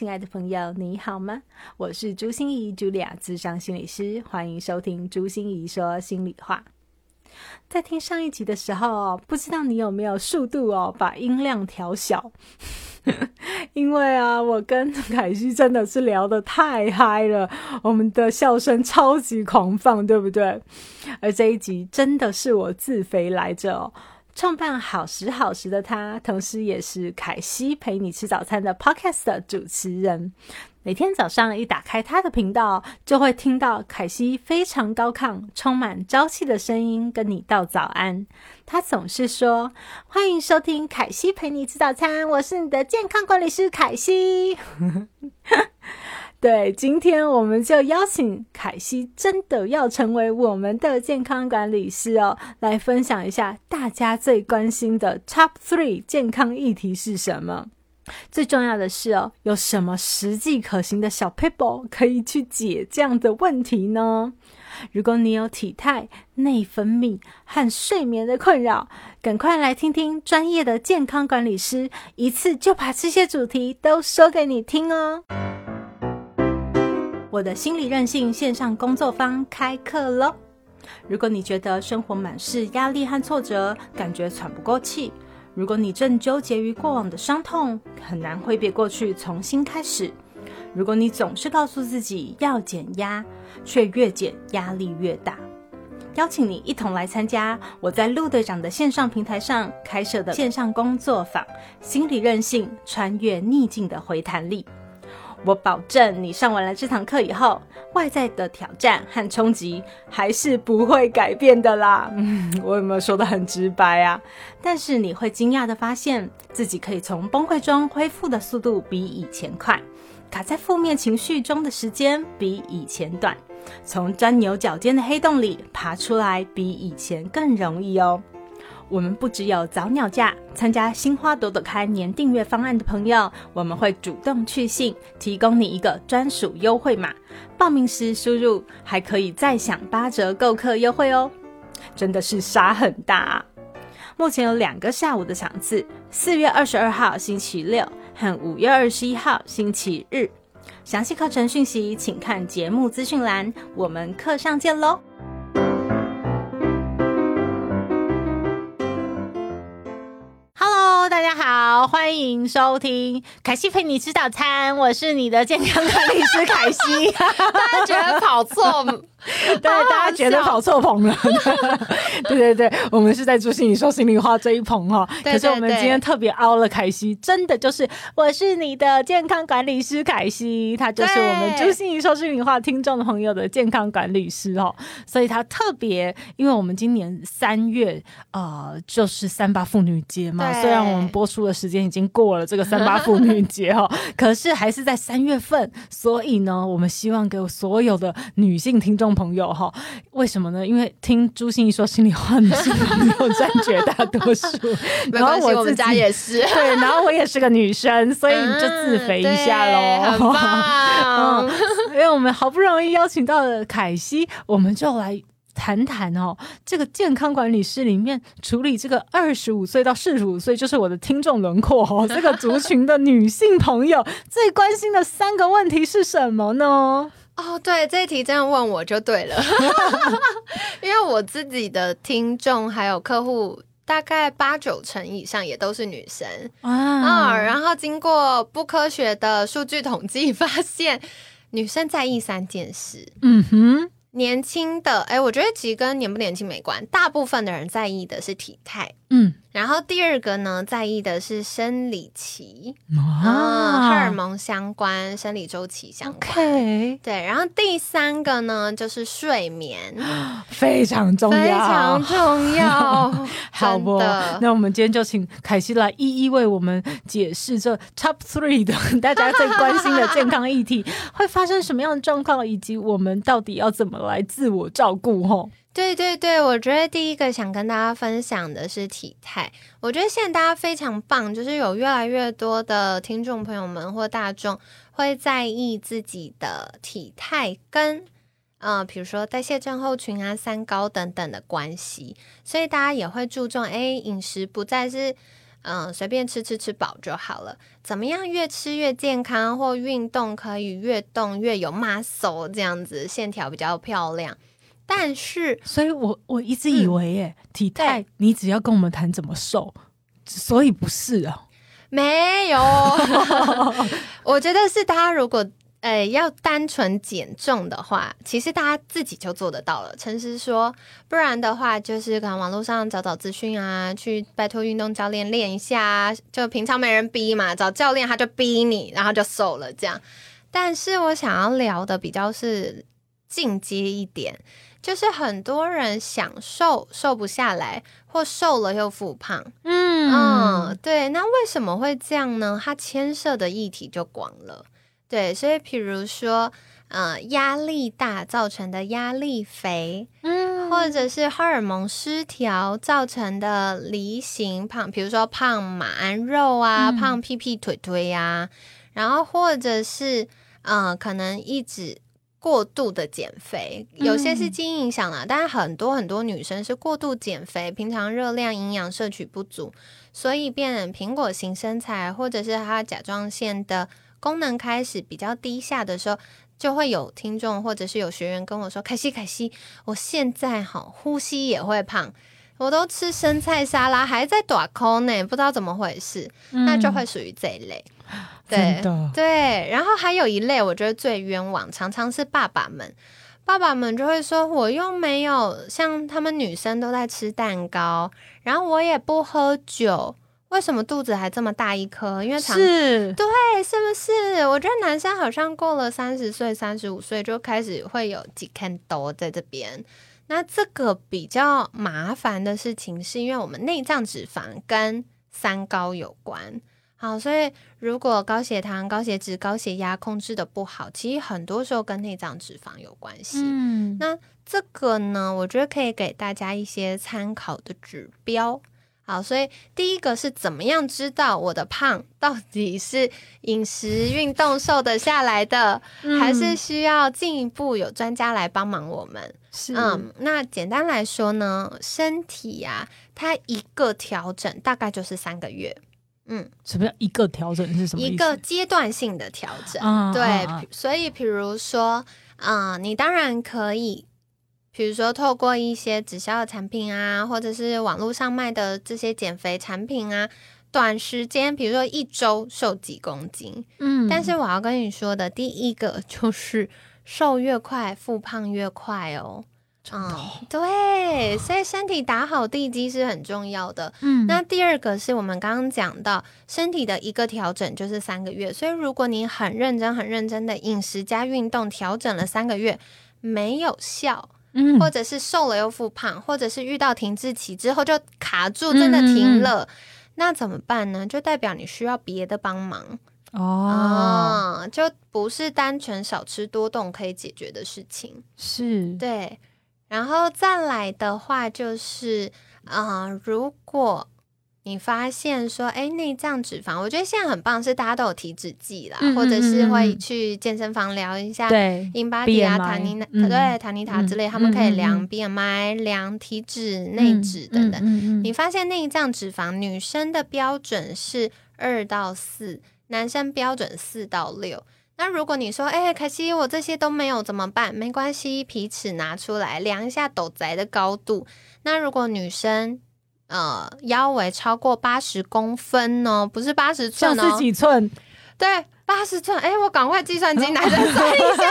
亲爱的朋友，你好吗？我是朱心怡，Julia，智商心理师，欢迎收听朱心怡说心里话。在听上一集的时候，不知道你有没有速度哦，把音量调小？因为啊，我跟凯西真的是聊得太嗨了，我们的笑声超级狂放，对不对？而这一集真的是我自肥来着哦。创办好时好时的他，同时也是凯西陪你吃早餐的 Podcast 主持人。每天早上一打开他的频道，就会听到凯西非常高亢、充满朝气的声音跟你道早安。他总是说：“欢迎收听凯西陪你吃早餐，我是你的健康管理师凯西。”对，今天我们就邀请凯西，真的要成为我们的健康管理师哦，来分享一下大家最关心的 Top Three 健康议题是什么。最重要的是哦，有什么实际可行的小 paper 可以去解这样的问题呢？如果你有体态、内分泌和睡眠的困扰，赶快来听听专业的健康管理师，一次就把这些主题都说给你听哦。我的心理韧性线上工作坊开课喽！如果你觉得生活满是压力和挫折，感觉喘不过气；如果你正纠结于过往的伤痛，很难挥别过去，重新开始；如果你总是告诉自己要减压，却越减压力越大，邀请你一同来参加我在陆队长的线上平台上开设的线上工作坊——心理韧性，穿越逆境的回弹力。我保证，你上完了这堂课以后，外在的挑战和冲击还是不会改变的啦。嗯，我有没有说的很直白啊？但是你会惊讶的发现自己可以从崩溃中恢复的速度比以前快，卡在负面情绪中的时间比以前短，从钻牛角尖的黑洞里爬出来比以前更容易哦。我们不只有早鸟价，参加新花朵朵开年订阅方案的朋友，我们会主动去信，提供你一个专属优惠码。报名时输入，还可以再享八折购课优惠哦！真的是杀很大啊。目前有两个下午的场次，四月二十二号星期六和五月二十一号星期日。详细课程讯息请看节目资讯栏。我们课上见喽！大家好，欢迎收听凯西陪你吃早餐，我是你的健康管理师凯西。大家觉得跑错？对，大家觉得跑错棚了。对对对，我们是在朱心怡说心里话这一棚哈。可是我们今天特别凹了凯西，真的就是我是你的健康管理师凯西，他就是我们朱心怡说心里话听众的朋友的健康管理师哦。所以他特别，因为我们今年三月呃就是三八妇女节嘛，虽然我们播出的时间已经过了这个三八妇女节哈，可是还是在三月份，所以呢，我们希望给所有的女性听众。朋友哈，为什么呢？因为听朱心怡说心里话，女性朋友占绝大多数。然后我自家也是，对，然后我也是个女生，所以你就自肥一下喽。很棒，因为我们好不容易邀请到了凯西，我们就来谈谈哦，这个健康管理师里面处理这个二十五岁到四十五岁，就是我的听众轮廓哦，这个族群的女性朋友最关心的三个问题是什么呢？哦，对，这一题这样问我就对了，因为我自己的听众还有客户，大概八九成以上也都是女生啊。然后经过不科学的数据统计，发现女生在意三件事。嗯哼，年轻的，哎，我觉得其实跟年不年轻没关，大部分的人在意的是体态。嗯，然后第二个呢，在意的是生理期啊，荷尔蒙相关，生理周期相关。对，然后第三个呢，就是睡眠，非常重要，非常重要。好不？那我们今天就请凯西来一一为我们解释这 Top Three 的 大家最关心的健康议题 会发生什么样的状况，以及我们到底要怎么来自我照顾？吼。对对对，我觉得第一个想跟大家分享的是体态。我觉得现在大家非常棒，就是有越来越多的听众朋友们或大众会在意自己的体态跟，呃，比如说代谢症候群啊、三高等等的关系，所以大家也会注重，哎，饮食不再是，嗯，随便吃吃吃饱就好了，怎么样越吃越健康，或运动可以越动越有 muscle 这样子，线条比较漂亮。但是，所以我我一直以为，耶，体态你只要跟我们谈怎么瘦，所以不是啊，没有。我觉得是大家如果呃要单纯减重的话，其实大家自己就做得到了。诚实说，不然的话，就是可能网络上找找资讯啊，去拜托运动教练练一下，啊就平常没人逼嘛，找教练他就逼你，然后就瘦了这样。但是我想要聊的比较是进阶一点。就是很多人想瘦瘦不下来，或瘦了又复胖。嗯嗯，对。那为什么会这样呢？它牵涉的议题就广了。对，所以比如说，呃，压力大造成的压力肥，嗯，或者是荷尔蒙失调造成的梨形胖，比如说胖马鞍肉啊，胖屁屁腿腿呀，然后或者是，呃，可能一直。过度的减肥，有些是基因影响了，但是很多很多女生是过度减肥，平常热量营养摄取不足，所以变成苹果型身材，或者是她甲状腺的功能开始比较低下的时候，就会有听众或者是有学员跟我说：“凯西，凯西，我现在哈呼吸也会胖，我都吃生菜沙拉还在短空呢，不知道怎么回事，那就会属于这一类。” 对对，然后还有一类，我觉得最冤枉，常常是爸爸们，爸爸们就会说，我又没有像他们女生都在吃蛋糕，然后我也不喝酒，为什么肚子还这么大一颗？因为是，对，是不是？我觉得男生好像过了三十岁、三十五岁就开始会有几坑多在这边，那这个比较麻烦的事情，是因为我们内脏脂肪跟三高有关。好，所以如果高血糖、高血脂、高血压控制的不好，其实很多时候跟内脏脂肪有关系。嗯，那这个呢，我觉得可以给大家一些参考的指标。好，所以第一个是怎么样知道我的胖到底是饮食、运动瘦得下来的，还是需要进一步有专家来帮忙我们？是，嗯，那简单来说呢，身体呀，它一个调整大概就是三个月。嗯，什么叫一个调整是什么？一个阶段性的调整，对。所以，比如说，啊，你当然可以，比如说透过一些直销的产品啊，或者是网络上卖的这些减肥产品啊，短时间，比如说一周瘦几公斤。嗯，但是我要跟你说的第一个就是，瘦越快，复胖越快哦。嗯，对，所以身体打好地基是很重要的。嗯，那第二个是我们刚刚讲到身体的一个调整就是三个月，所以如果你很认真、很认真的饮食加运动调整了三个月没有效，嗯，或者是瘦了又复胖，或者是遇到停滞期之后就卡住，真的停了，那怎么办呢？就代表你需要别的帮忙哦，就不是单纯少吃多动可以解决的事情，是对。然后再来的话就是，啊，如果你发现说，哎，内脏脂肪，我觉得现在很棒，是大家都有体脂计啦，或者是会去健身房聊一下，对英巴迪啊、塔尼娜，对塔尼塔之类，他们可以量 BMI、量体脂、内脂等等。你发现内脏脂肪，女生的标准是二到四，男生标准四到六。那如果你说，哎，可惜我这些都没有怎么办？没关系，皮尺拿出来量一下斗宅的高度。那如果女生呃腰围超过八十公分呢？不是八十寸哦，是几寸？对。八十寸，哎，我赶快计算机拿着算一下。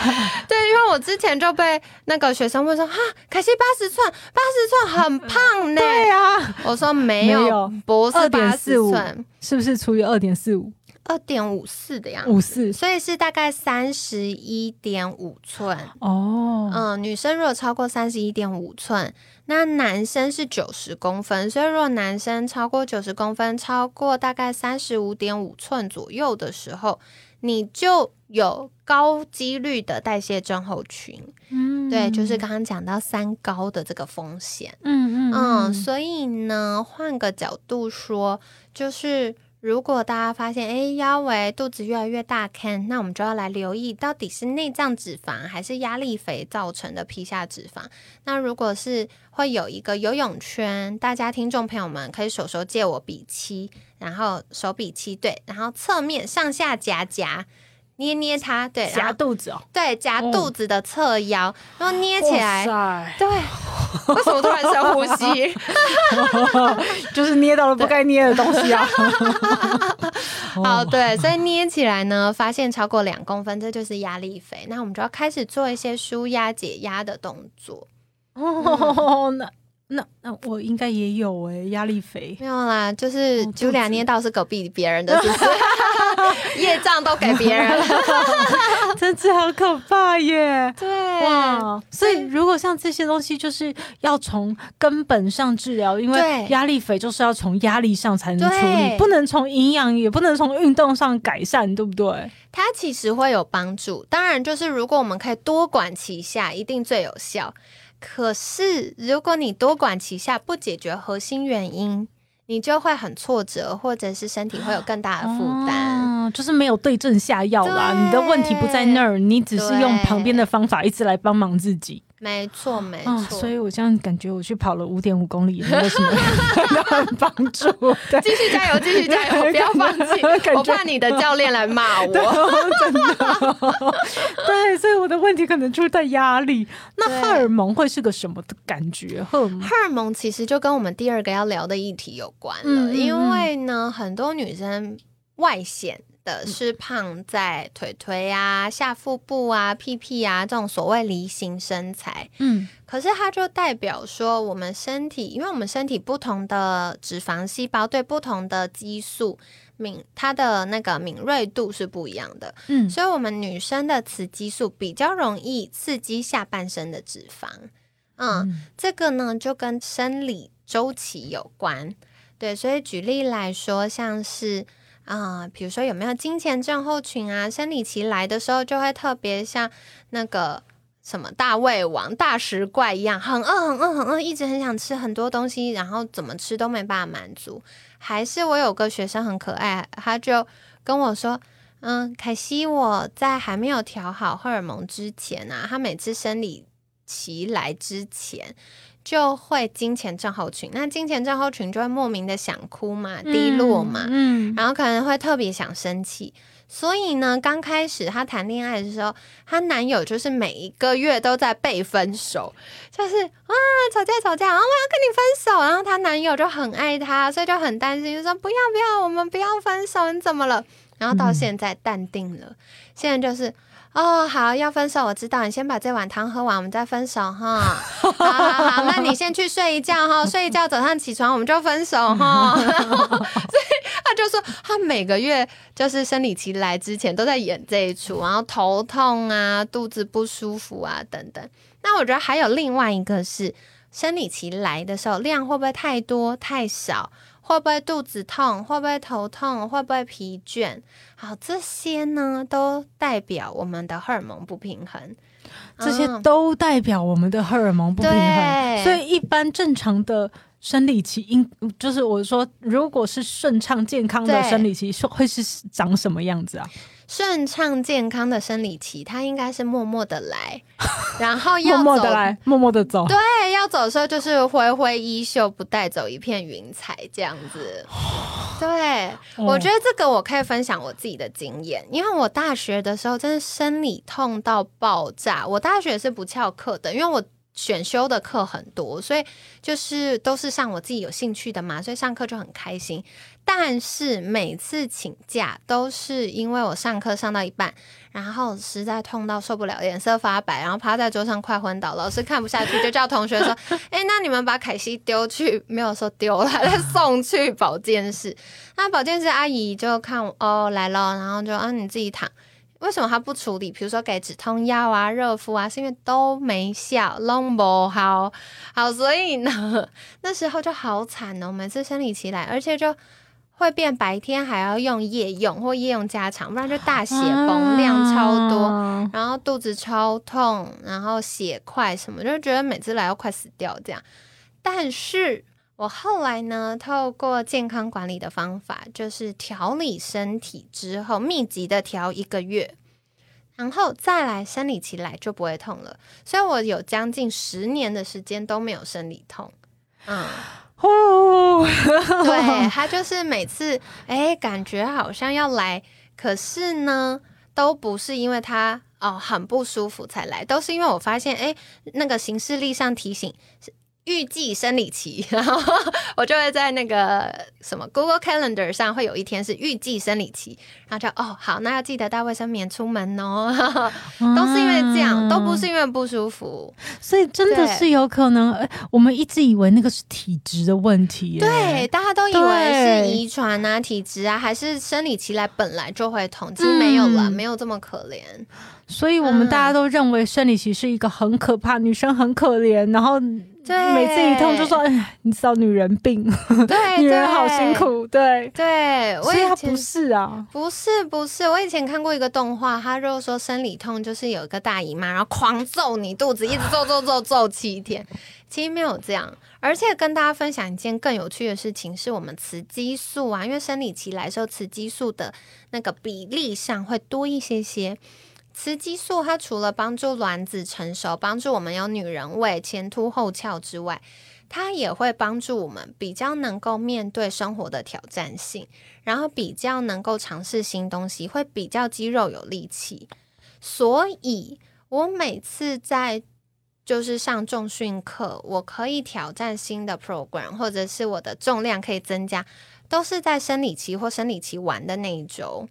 对，因为我之前就被那个学生问说，哈，可惜八十寸，八十寸很胖呢。对呀，我说没有，不是八十寸，是不是除以二点四五？二点五四的样子，五四，所以是大概三十一点五寸哦。嗯，女生如果超过三十一点五寸，那男生是九十公分，所以如果男生超过九十公分，超过大概三十五点五寸左右的时候，你就有高几率的代谢症候群。嗯，对，就是刚刚讲到三高的这个风险。嗯嗯嗯，所以呢，换个角度说，就是。如果大家发现，哎，腰围、肚子越来越大，看，那我们就要来留意，到底是内脏脂肪还是压力肥造成的皮下脂肪。那如果是会有一个游泳圈，大家听众朋友们可以手手借我比七，然后手比七，对，然后侧面上下夹夹。捏捏它，对，夹肚子哦，对，夹肚子的侧腰，然后捏起来，对，为什么突然深呼吸？就是捏到了不该捏的东西啊。好，对，所以捏起来呢，发现超过两公分，这就是压力肥，那我们就要开始做一些舒压解压的动作。哦，那。那那我应该也有哎，压力肥没有啦，就是就两捏到是隔壁别人的，是不是？业障都给别人了 真是好可怕耶！对哇，所以如果像这些东西，就是要从根本上治疗，因为压力肥就是要从压力上才能处理，不能从营养，也不能从运动上改善，对不对？它其实会有帮助，当然就是如果我们可以多管齐下，一定最有效。可是，如果你多管齐下，不解决核心原因，你就会很挫折，或者是身体会有更大的负担，就是没有对症下药啦。你的问题不在那儿，你只是用旁边的方法一直来帮忙自己。没错，没错，所以我这样感觉我去跑了五点五公里，没有什么 帮助。继续加油，继续加油，不要放弃。我怕你的教练来骂我，真的。对，所以我的问题可能就是在压力。那荷尔蒙会是个什么的感觉？荷尔蒙，荷尔蒙其实就跟我们第二个要聊的议题有关了，因为呢，很多女生外显。的是胖在腿腿啊、下腹部啊、屁屁啊这种所谓梨形身材，嗯，可是它就代表说我们身体，因为我们身体不同的脂肪细胞对不同的激素敏，它的那个敏锐度是不一样的，嗯，所以我们女生的雌激素比较容易刺激下半身的脂肪，嗯，这个呢就跟生理周期有关，对，所以举例来说，像是。啊，比如说有没有金钱症候群啊？生理期来的时候就会特别像那个什么大胃王、大食怪一样，很饿、很饿、很饿，一直很想吃很多东西，然后怎么吃都没办法满足。还是我有个学生很可爱，他就跟我说：“嗯，凯西，我在还没有调好荷尔蒙之前啊，他每次生理期来之前。”就会金钱症候群，那金钱症候群就会莫名的想哭嘛，低落嘛，嗯，然后可能会特别想生气。所以呢，刚开始她谈恋爱的时候，她男友就是每一个月都在被分手，就是啊吵架吵架，然后我要跟你分手，然后她男友就很爱她，所以就很担心，就说不要不要，我们不要分手，你怎么了？然后到现在淡定了，现在就是。哦，好，要分手，我知道。你先把这碗汤喝完，我们再分手哈。好好好，那你先去睡一觉哈，睡一觉，早上起床我们就分手哈。所以他就说，他每个月就是生理期来之前都在演这一出，然后头痛啊，肚子不舒服啊等等。那我觉得还有另外一个是，生理期来的时候量会不会太多太少？会不会肚子痛？会不会头痛？会不会疲倦？好，这些呢都代表我们的荷尔蒙不平衡。这些都代表我们的荷尔蒙不平衡。所以，一般正常的生理期，应就是我说，如果是顺畅健康的生理期，会是长什么样子啊？顺畅健康的生理期，它应该是默默的来，然后默默的来，默默的走。对，要走的时候就是挥挥衣袖，不带走一片云彩这样子。对，我觉得这个我可以分享我自己的经验，因为我大学的时候真的生理痛到爆炸。我大学是不翘课的，因为我。选修的课很多，所以就是都是上我自己有兴趣的嘛，所以上课就很开心。但是每次请假都是因为我上课上到一半，然后实在痛到受不了，脸色发白，然后趴在桌上快昏倒。老师看不下去，就叫同学说：“哎，那你们把凯西丢去，没有说丢了，再送去保健室。”那保健室阿姨就看哦来了，然后就啊你自己躺。为什么他不处理？比如说给止痛药啊、热敷啊，是因为都没效，拢不好。好，所以呢，那时候就好惨哦。每次生理期来，而且就会变白天还要用夜用或夜用加长，不然就大血崩，量超多，然后肚子超痛，然后血块什么，就觉得每次来要快死掉这样。但是。我后来呢，透过健康管理的方法，就是调理身体之后，密集的调一个月，然后再来生理期来就不会痛了。所以我有将近十年的时间都没有生理痛。嗯，哦，对，他就是每次哎，感觉好像要来，可是呢，都不是因为他哦很不舒服才来，都是因为我发现哎，那个行事历上提醒是。预计生理期，然后我就会在那个什么 Google Calendar 上会有一天是预计生理期，然后就哦好，那要记得带卫生棉出门哦，都是因为这样，都不是因为不舒服，所以真的是有可能，我们一直以为那个是体质的问题，对，大家都以为是遗传啊、体质啊，还是生理期来本来就会痛，其实没有了，没有这么可怜。所以我们大家都认为生理期是一个很可怕，女生很可怜，然后每次一痛就说：“哎，你知道女人病，对，女人好辛苦。”对对，我以他不是啊，不是不是。我以前看过一个动画，他就说生理痛就是有一个大姨妈，然后狂揍你肚子，一直揍揍揍揍七天。其实没有这样，而且跟大家分享一件更有趣的事情，是我们雌激素啊，因为生理期来时候，雌激素的那个比例上会多一些些。雌激素它除了帮助卵子成熟、帮助我们有女人味、前凸后翘之外，它也会帮助我们比较能够面对生活的挑战性，然后比较能够尝试新东西，会比较肌肉有力气。所以我每次在就是上重训课，我可以挑战新的 program，或者是我的重量可以增加，都是在生理期或生理期完的那一周。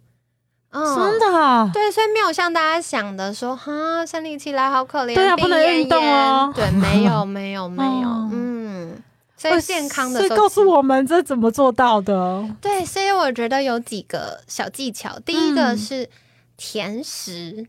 真的，啊对，所以没有像大家想的说，哈，生理期来好可怜，对啊，不能运动哦，对，没有，没有，没有，嗯，所以健康的，所以告诉我们这怎么做到的？对，所以我觉得有几个小技巧，第一个是甜食，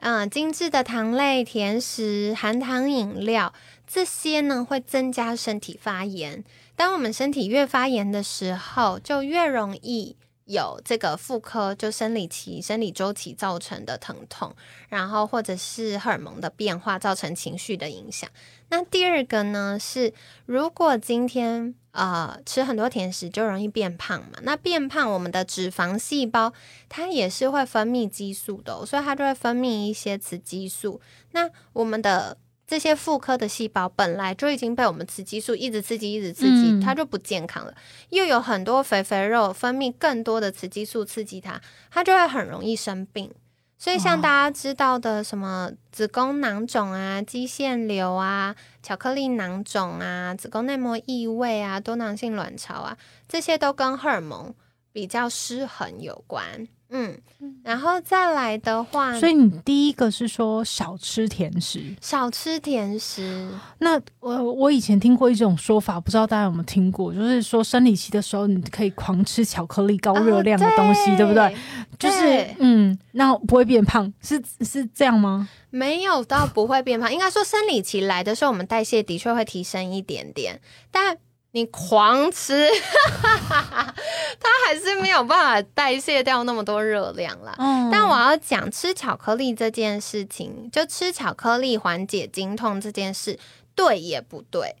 嗯，精致的糖类甜食、含糖饮料这些呢，会增加身体发炎。当我们身体越发炎的时候，就越容易。有这个妇科就生理期、生理周期造成的疼痛，然后或者是荷尔蒙的变化造成情绪的影响。那第二个呢是，如果今天呃吃很多甜食，就容易变胖嘛。那变胖，我们的脂肪细胞它也是会分泌激素的，所以它就会分泌一些雌激素。那我们的这些妇科的细胞本来就已经被我们雌激素一直刺激，一直刺激，它就不健康了。又有很多肥肥肉分泌更多的雌激素刺激它，它就会很容易生病。所以像大家知道的什么子宫囊肿啊、肌腺瘤啊、巧克力囊肿啊、子宫内膜异位啊、多囊性卵巢啊，这些都跟荷尔蒙比较失衡有关。嗯，然后再来的话，所以你第一个是说少吃甜食，少吃甜食。那我我以前听过一种说法，不知道大家有没有听过，就是说生理期的时候你可以狂吃巧克力、高热量的东西，对不对？就是嗯，那不会变胖，是是这样吗？没有到不会变胖，应该说生理期来的时候，我们代谢的确会提升一点点，但。你狂吃，它还是没有办法代谢掉那么多热量啦。但我要讲吃巧克力这件事情，就吃巧克力缓解经痛这件事，对也不对？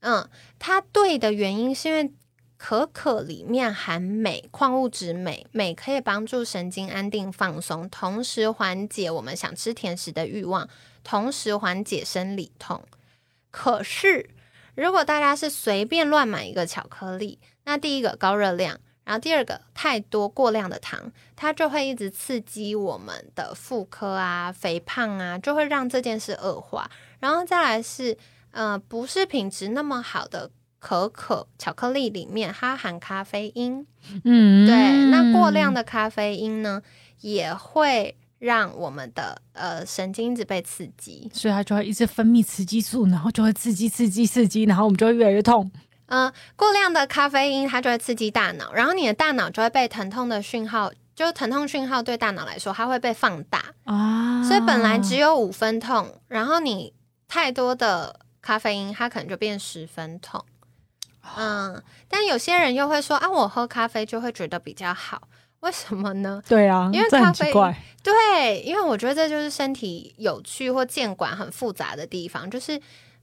嗯，它对的原因是因为可可里面含镁，矿物质镁，镁可以帮助神经安定放松，同时缓解我们想吃甜食的欲望，同时缓解生理痛。可是。如果大家是随便乱买一个巧克力，那第一个高热量，然后第二个，太多过量的糖，它就会一直刺激我们的妇科啊、肥胖啊，就会让这件事恶化。然后再来是，呃，不是品质那么好的可可巧克力里面，它含咖啡因。嗯，对，那过量的咖啡因呢，也会让我们的呃神经一直被刺激，所以它就会一直分泌雌激素，然后就会刺激、刺激、刺激，然后我们就会越来越痛。嗯，过量的咖啡因它就会刺激大脑，然后你的大脑就会被疼痛的讯号，就疼痛讯号对大脑来说，它会被放大啊。所以本来只有五分痛，然后你太多的咖啡因，它可能就变十分痛。嗯，但有些人又会说啊，我喝咖啡就会觉得比较好，为什么呢？对啊，因为咖啡对，因为我觉得这就是身体有趣或监管很复杂的地方，就是。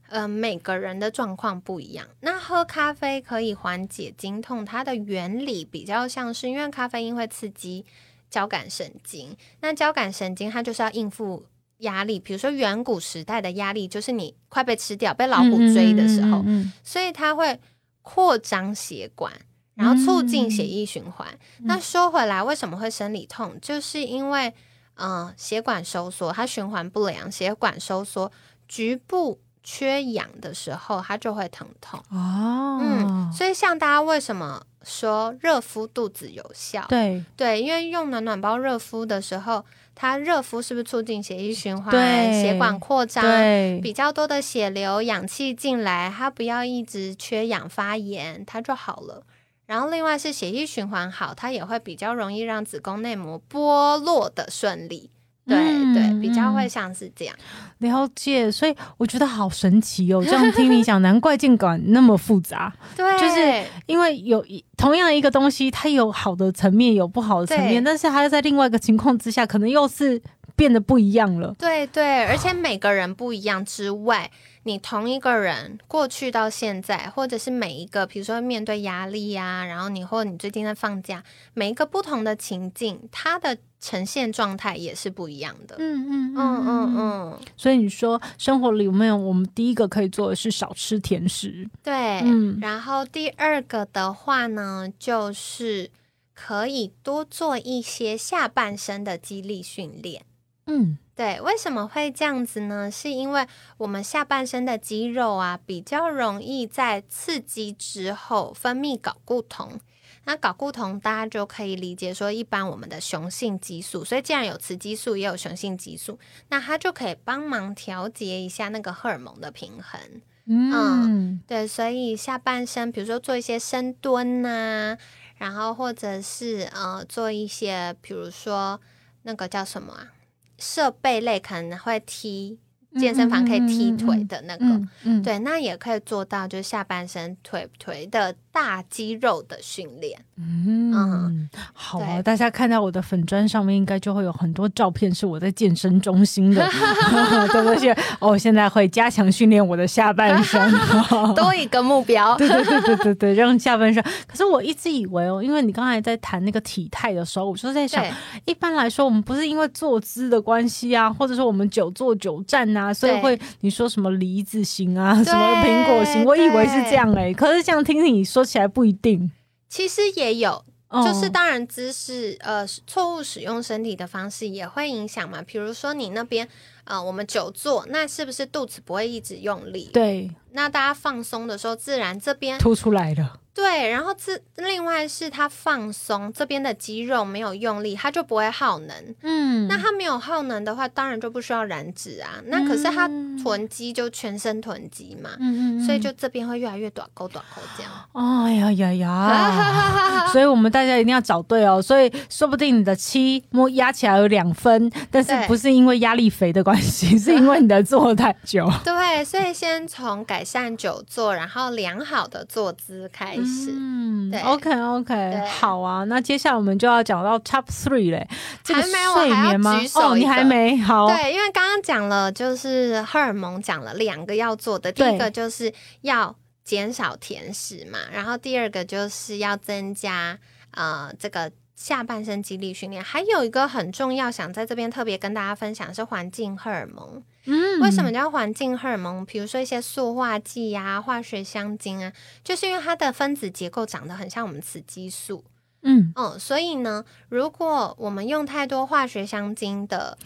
呃，每个人的状况不一样。那喝咖啡可以缓解经痛，它的原理比较像是，因为咖啡因会刺激交感神经，那交感神经它就是要应付压力，比如说远古时代的压力，就是你快被吃掉、被老虎追的时候，所以它会扩张血管，然后促进血液循环。那说回来，为什么会生理痛？就是因为嗯，血管收缩，它循环不良，血管收缩，局部。缺氧的时候，它就会疼痛哦。嗯，所以像大家为什么说热敷肚子有效？对对，因为用暖暖包热敷的时候，它热敷是不是促进血液循环、血管扩张，比较多的血流、氧气进来，它不要一直缺氧发炎，它就好了。然后另外是血液循环好，它也会比较容易让子宫内膜剥落的顺利。对对，比较会像是这样了解，所以我觉得好神奇哦。这样听你讲，难怪监管那么复杂。对，就是因为有一同样一个东西，它有好的层面，有不好的层面，但是它在另外一个情况之下，可能又是变得不一样了。对对，而且每个人不一样之外。你同一个人过去到现在，或者是每一个，比如说面对压力呀，然后你或你最近在放假，每一个不同的情境，它的呈现状态也是不一样的。嗯嗯嗯嗯嗯。所以你说生活里有没有我们第一个可以做的是少吃甜食？对，嗯。然后第二个的话呢，就是可以多做一些下半身的肌力训练。嗯。对，为什么会这样子呢？是因为我们下半身的肌肉啊，比较容易在刺激之后分泌睾固酮。那睾固酮大家就可以理解说，一般我们的雄性激素。所以既然有雌激素，也有雄性激素，那它就可以帮忙调节一下那个荷尔蒙的平衡。嗯，对，所以下半身，比如说做一些深蹲呐，然后或者是呃做一些，比如说那个叫什么啊？设备类可能会踢健身房可以踢腿的那个，对，那也可以做到，就是下半身腿腿的。大肌肉的训练，嗯，好啊，大家看到我的粉砖上面，应该就会有很多照片是我在健身中心的 东西。哦，现在会加强训练我的下半身，多一个目标。对对对对对对，让下半身。可是我一直以为哦，因为你刚才在谈那个体态的时候，我就在想，一般来说，我们不是因为坐姿的关系啊，或者说我们久坐久站啊，所以会你说什么梨子型啊，什么苹果型，我以为是这样哎。可是这样听你说。起来不一定，其实也有，就是当然姿势，呃，错误使用身体的方式也会影响嘛。比如说你那边，呃，我们久坐，那是不是肚子不会一直用力？对，那大家放松的时候，自然这边凸出来了。对，然后自另外是它放松这边的肌肉没有用力，它就不会耗能。嗯，那它没有耗能的话，当然就不需要燃脂啊。那可是它囤积就全身囤积嘛，嗯嗯，所以就这边会越来越短沟短沟这样。哎呀呀呀！所以我们大家一定要找对哦。所以说不定你的七摸压起来有两分，但是不是因为压力肥的关系，是因为你的坐太久。对，所以先从改善久坐，然后良好的坐姿开始。嗯，对，OK OK，好啊，那接下来我们就要讲到 Top Three 嘞，还没有睡眠吗？哦，你还没好，对，因为刚刚讲了，就是荷尔蒙讲了两个要做的，第一个就是要减少甜食嘛，然后第二个就是要增加呃这个下半身肌力训练，还有一个很重要，想在这边特别跟大家分享是环境荷尔蒙。嗯，为什么叫环境荷尔蒙？比如说一些塑化剂呀、化学香精啊，就是因为它的分子结构长得很像我们雌激素，嗯嗯，所以呢，如果我们用太多化学香精的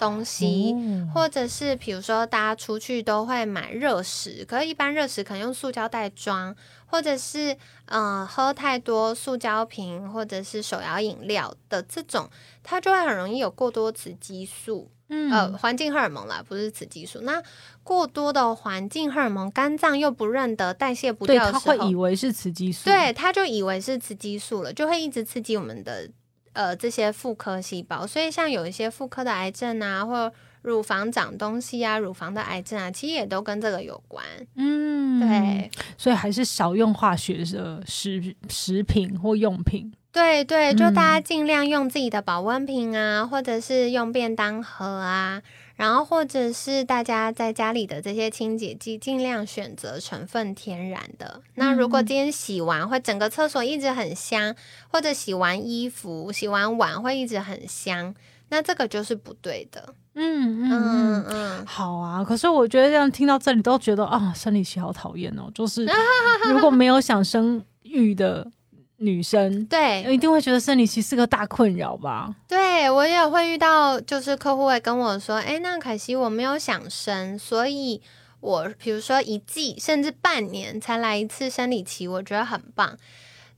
东西，或者是比如说大家出去都会买热食，可是一般热食可能用塑胶袋装，或者是呃喝太多塑胶瓶或者是手摇饮料的这种，它就会很容易有过多雌激素。呃，环境荷尔蒙啦，不是雌激素。那过多的环境荷尔蒙，肝脏又不认得，代谢不掉，他会以为是雌激素，对，它就以为是雌激素了，就会一直刺激我们的呃这些妇科细胞。所以像有一些妇科的癌症啊，或乳房长东西啊，乳房的癌症啊，其实也都跟这个有关。嗯，对，所以还是少用化学的食食品或用品。对对，就大家尽量用自己的保温瓶啊，或者是用便当盒啊，然后或者是大家在家里的这些清洁剂，尽量选择成分天然的。那如果今天洗完会整个厕所一直很香，或者洗完衣服、洗完碗会一直很香，那这个就是不对的。嗯嗯嗯，好啊。可是我觉得这样听到这里都觉得啊，生理期好讨厌哦。就是 如果没有想生育的。女生对，一定会觉得生理期是个大困扰吧？对我也会遇到，就是客户会跟我说：“哎，那可惜我没有想生，所以我比如说一季甚至半年才来一次生理期，我觉得很棒。”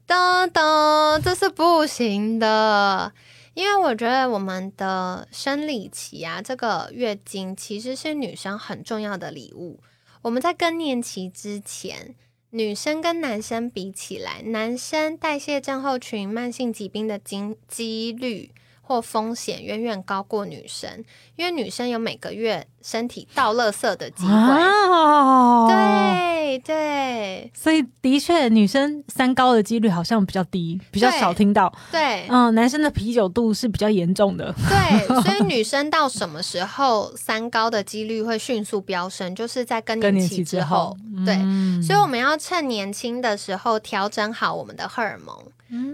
噔噔，这是不行的，因为我觉得我们的生理期啊，这个月经其实是女生很重要的礼物。我们在更年期之前。女生跟男生比起来，男生代谢症候群、慢性疾病的经几率或风险远远高过女生，因为女生有每个月。身体倒垃圾的机会，对对，所以的确，女生三高的几率好像比较低，比较少听到。对，嗯，男生的啤酒肚是比较严重的。对，所以 女生到什么时候三高的几率会迅速飙升，就是在更年期之后。对，所以我们要趁年轻的时候调整好我们的荷尔蒙，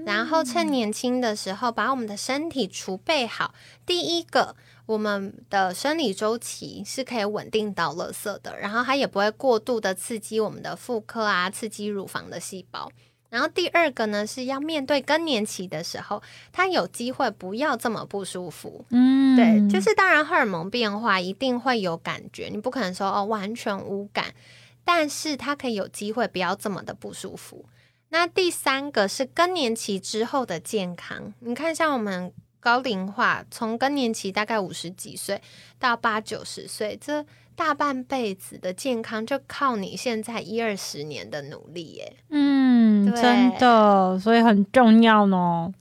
然后趁年轻的时候把我们的身体储备好。第一个。我们的生理周期是可以稳定到垃圾的，然后它也不会过度的刺激我们的妇科啊，刺激乳房的细胞。然后第二个呢，是要面对更年期的时候，它有机会不要这么不舒服。嗯，对，就是当然荷尔蒙变化一定会有感觉，你不可能说哦完全无感，但是它可以有机会不要这么的不舒服。那第三个是更年期之后的健康，你看像我们。高龄化，从更年期大概五十几岁到八九十岁，这大半辈子的健康就靠你现在一二十年的努力耶。嗯，真的，所以很重要呢。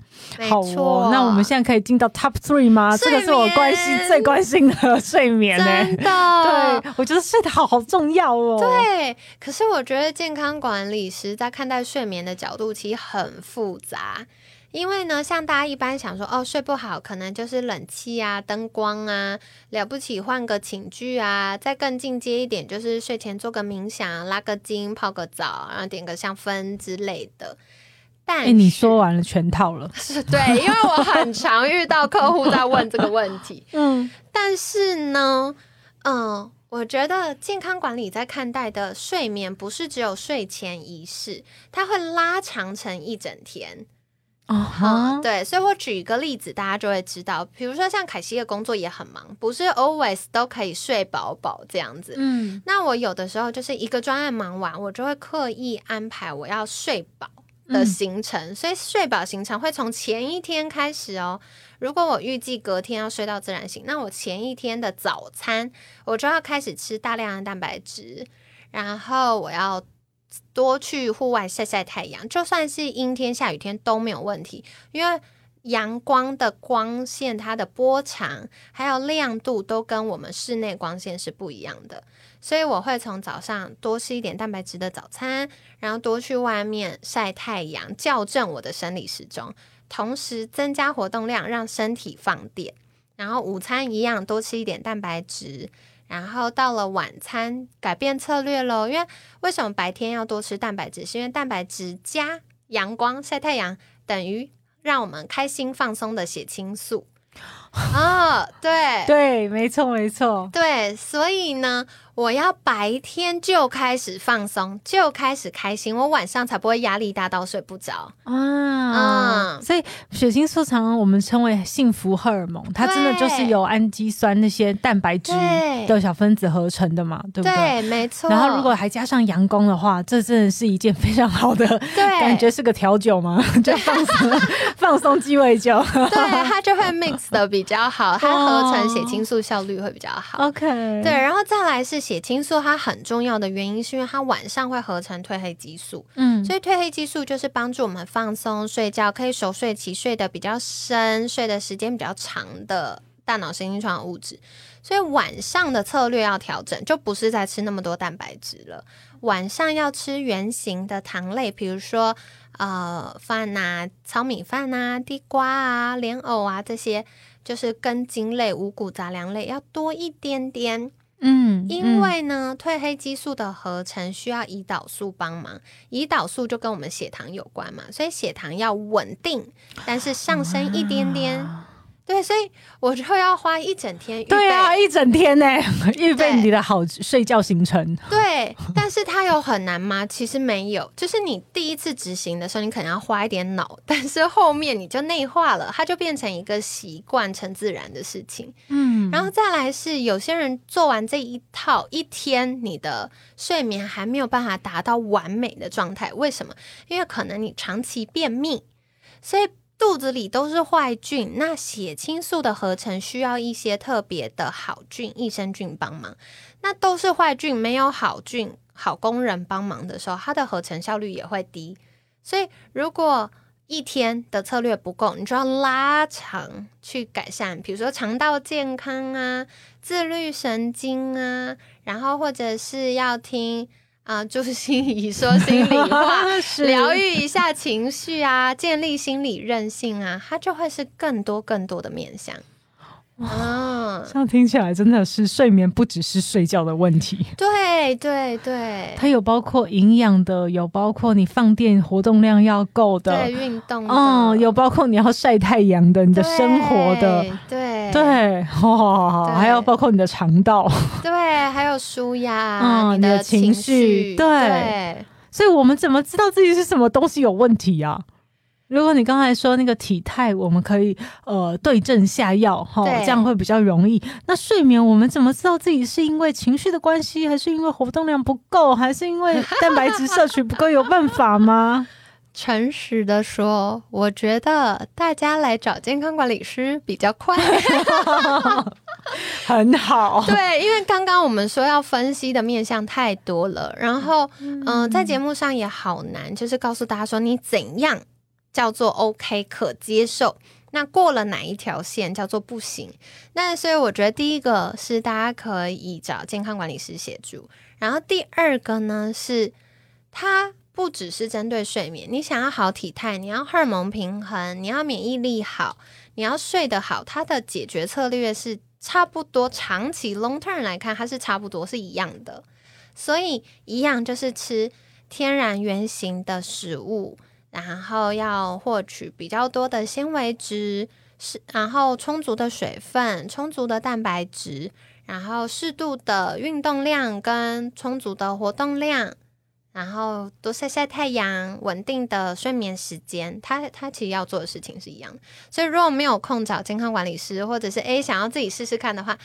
好哦，那我们现在可以进到 top three 吗？这个是我关心最关心的睡眠呢。真的，对我觉得睡得好好重要哦。对，可是我觉得健康管理师在看待睡眠的角度其实很复杂。因为呢，像大家一般想说，哦，睡不好，可能就是冷气啊、灯光啊，了不起换个寝具啊，再更进阶一点，就是睡前做个冥想、拉个筋、泡个澡，然后点个香氛之类的。但你说完了全套了，是对，因为我很常遇到客户在问这个问题。嗯，但是呢，嗯，我觉得健康管理在看待的睡眠，不是只有睡前仪式，它会拉长成一整天。啊，对，所以我举一个例子，大家就会知道，比如说像凯西的工作也很忙，不是 always 都可以睡饱饱这样子。嗯，那我有的时候就是一个专案忙完，我就会刻意安排我要睡饱的行程，所以睡饱行程会从前一天开始哦。如果我预计隔天要睡到自然醒，那我前一天的早餐我就要开始吃大量的蛋白质，然后我要。多去户外晒晒太阳，就算是阴天下雨天都没有问题，因为阳光的光线它的波长还有亮度都跟我们室内光线是不一样的，所以我会从早上多吃一点蛋白质的早餐，然后多去外面晒太阳，校正我的生理时钟，同时增加活动量，让身体放电，然后午餐一样多吃一点蛋白质。然后到了晚餐，改变策略喽。因为为什么白天要多吃蛋白质？是因为蛋白质加阳光晒太阳等于让我们开心放松的血清素 啊。对对，没错没错。对，所以呢，我要白天就开始放松，就开始开心，我晚上才不会压力大到睡不着啊。所以血清素常我们称为幸福荷尔蒙，它真的就是由氨基酸那些蛋白质的小分子合成的嘛，对不对？对，没错。然后如果还加上阳光的话，这真的是一件非常好的，对感觉是个调酒吗？就放松 放松鸡尾酒，对，它就会 mix 的比较好，它合成血清素效率会比较好。OK，对，然后再来是。血清素它很重要的原因是因为它晚上会合成褪黑激素，嗯，所以褪黑激素就是帮助我们放松睡觉，可以熟睡期，睡得比较深，睡的时间比较长的大脑神经传物质。所以晚上的策略要调整，就不是在吃那么多蛋白质了，晚上要吃圆形的糖类，比如说呃饭呐、糙米饭呐、地瓜啊、莲藕啊这些，就是根茎类、五谷杂粮类要多一点点。嗯，因为呢，褪黑激素的合成需要胰岛素帮忙，胰岛素就跟我们血糖有关嘛，所以血糖要稳定，但是上升一点点。对，所以我就要花一整天。对啊，一整天呢，预备你的好睡觉行程。对，但是它有很难吗？其实没有，就是你第一次执行的时候，你可能要花一点脑，但是后面你就内化了，它就变成一个习惯，成自然的事情。嗯，然后再来是有些人做完这一套一天，你的睡眠还没有办法达到完美的状态，为什么？因为可能你长期便秘，所以。肚子里都是坏菌，那血清素的合成需要一些特别的好菌、益生菌帮忙。那都是坏菌，没有好菌、好工人帮忙的时候，它的合成效率也会低。所以，如果一天的策略不够，你就要拉长去改善，比如说肠道健康啊、自律神经啊，然后或者是要听。啊，就是心仪说心里话，疗愈一下情绪啊，建立心理韧性啊，它就会是更多更多的面向。啊，这样听起来真的是睡眠不只是睡觉的问题。对对对，它有包括营养的，有包括你放电活动量要够的，对运动，嗯，有包括你要晒太阳的，你的生活的，对对，还有包括你的肠道，对，还有舒压，嗯你的情绪，对，所以我们怎么知道自己是什么东西有问题啊？如果你刚才说那个体态，我们可以呃对症下药哈，这样会比较容易。那睡眠，我们怎么知道自己是因为情绪的关系，还是因为活动量不够，还是因为蛋白质摄取不够？有办法吗？诚实的说，我觉得大家来找健康管理师比较快，很好。对，因为刚刚我们说要分析的面向太多了，然后嗯，在节目上也好难，就是告诉大家说你怎样。叫做 OK 可接受，那过了哪一条线叫做不行？那所以我觉得第一个是大家可以找健康管理师协助，然后第二个呢是它不只是针对睡眠，你想要好体态，你要荷尔蒙平衡，你要免疫力好，你要睡得好，它的解决策略是差不多，长期 long term 来看它是差不多是一样的，所以一样就是吃天然原形的食物。然后要获取比较多的纤维质，是然后充足的水分、充足的蛋白质，然后适度的运动量跟充足的活动量，然后多晒晒太阳，稳定的睡眠时间，他他其实要做的事情是一样的。所以如果没有空找健康管理师，或者是诶想要自己试试看的话。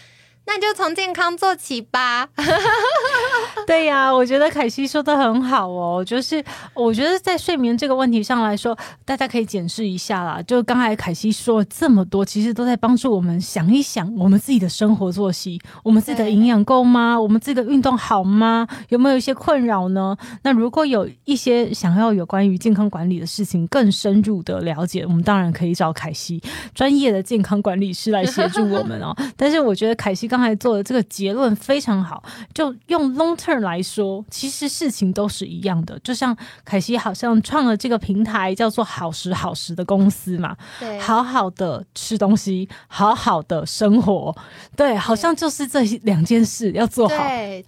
那就从健康做起吧。对呀，我觉得凯西说的很好哦。就是我觉得在睡眠这个问题上来说，大家可以检视一下啦。就刚才凯西说了这么多，其实都在帮助我们想一想，我们自己的生活作息，我们自己的营养够吗？我们自己的运动好吗？有没有一些困扰呢？那如果有一些想要有关于健康管理的事情更深入的了解，我们当然可以找凯西专业的健康管理师来协助我们哦。但是我觉得凯西刚刚才做的这个结论非常好，就用 long term 来说，其实事情都是一样的。就像凯西好像创了这个平台，叫做“好食好食”的公司嘛，对，好好的吃东西，好好的生活，对，好像就是这两件事要做好，对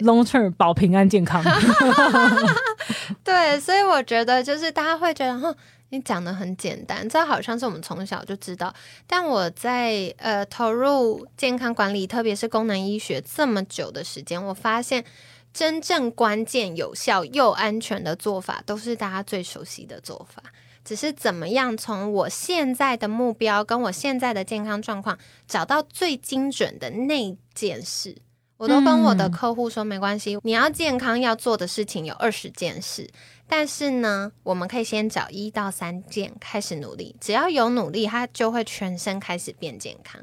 ，long term 保平安健康。对，所以我觉得就是大家会觉得，哼。你讲的很简单，这好像是我们从小就知道。但我在呃投入健康管理，特别是功能医学这么久的时间，我发现真正关键、有效又安全的做法，都是大家最熟悉的做法。只是怎么样从我现在的目标跟我现在的健康状况，找到最精准的那件事。我都跟我的客户说，没关系，你要健康要做的事情有二十件事，但是呢，我们可以先找一到三件开始努力，只要有努力，他就会全身开始变健康。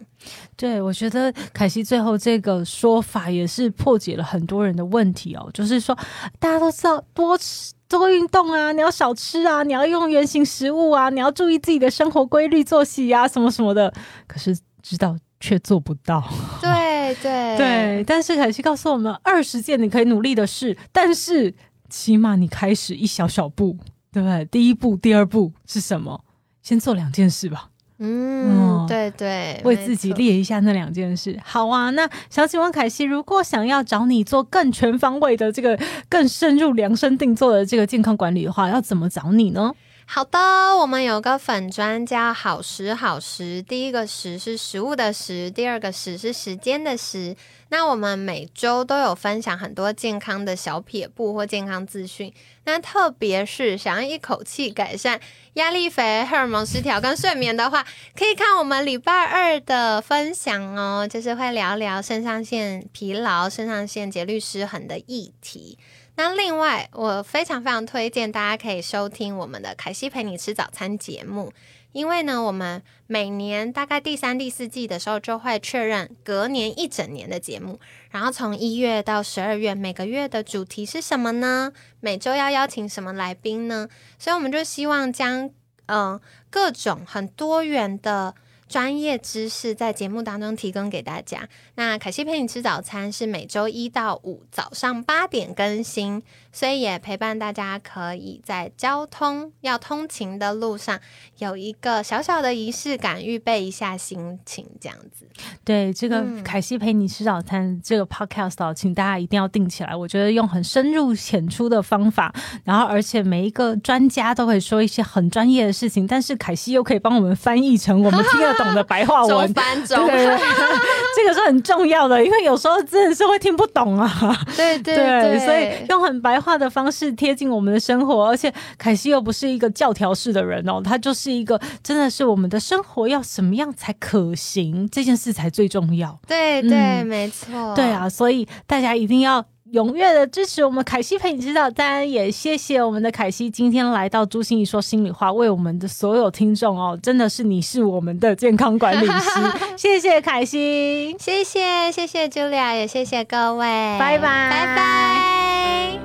对，我觉得凯西最后这个说法也是破解了很多人的问题哦，就是说大家都知道多吃多运动啊，你要少吃啊，你要用原形食物啊，你要注意自己的生活规律作息啊，什么什么的，可是知道却做不到。对。对对，但是凯西告诉我们，二十件你可以努力的事，但是起码你开始一小小步，对不对？第一步、第二步是什么？先做两件事吧。嗯，对对，为自己列一下那两件事。好啊，那想请问凯西，如果想要找你做更全方位的这个、更深入量身定做的这个健康管理的话，要怎么找你呢？好的，我们有个粉专叫“好食好食”，第一个“食”是食物的“食”，第二个“食”是时间的“时”。那我们每周都有分享很多健康的小撇步或健康资讯。那特别是想要一口气改善压力肥、荷尔蒙失调跟睡眠的话，可以看我们礼拜二的分享哦，就是会聊聊肾上腺疲劳、肾上腺节律失衡的议题。那另外，我非常非常推荐大家可以收听我们的凯西陪你吃早餐节目，因为呢，我们每年大概第三、第四季的时候就会确认隔年一整年的节目，然后从一月到十二月，每个月的主题是什么呢？每周要邀请什么来宾呢？所以我们就希望将嗯各种很多元的。专业知识在节目当中提供给大家。那凯西陪你吃早餐是每周一到五早上八点更新，所以也陪伴大家可以在交通要通勤的路上有一个小小的仪式感，预备一下心情，这样子。对，这个凯西陪你吃早餐这个 podcast，请大家一定要定起来。我觉得用很深入浅出的方法，然后而且每一个专家都会说一些很专业的事情，但是凯西又可以帮我们翻译成我们听得。懂的白话文，对对对，这个是很重要的，因为有时候真的是会听不懂啊。对对对，所以用很白话的方式贴近我们的生活，而且凯西又不是一个教条式的人哦，他就是一个真的是我们的生活要什么样才可行，这件事才最重要。对对，没错。对啊，所以大家一定要。踊跃的支持我们凯西陪你知道，当然也谢谢我们的凯西今天来到朱心怡说心里话，为我们的所有听众哦，真的是你是我们的健康管理师，谢谢凯西，谢谢谢谢 Julia，也谢谢各位，拜拜拜拜。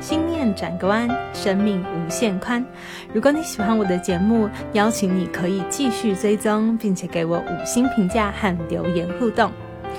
心念转个弯，生命无限宽。如果你喜欢我的节目，邀请你可以继续追踪，并且给我五星评价和留言互动。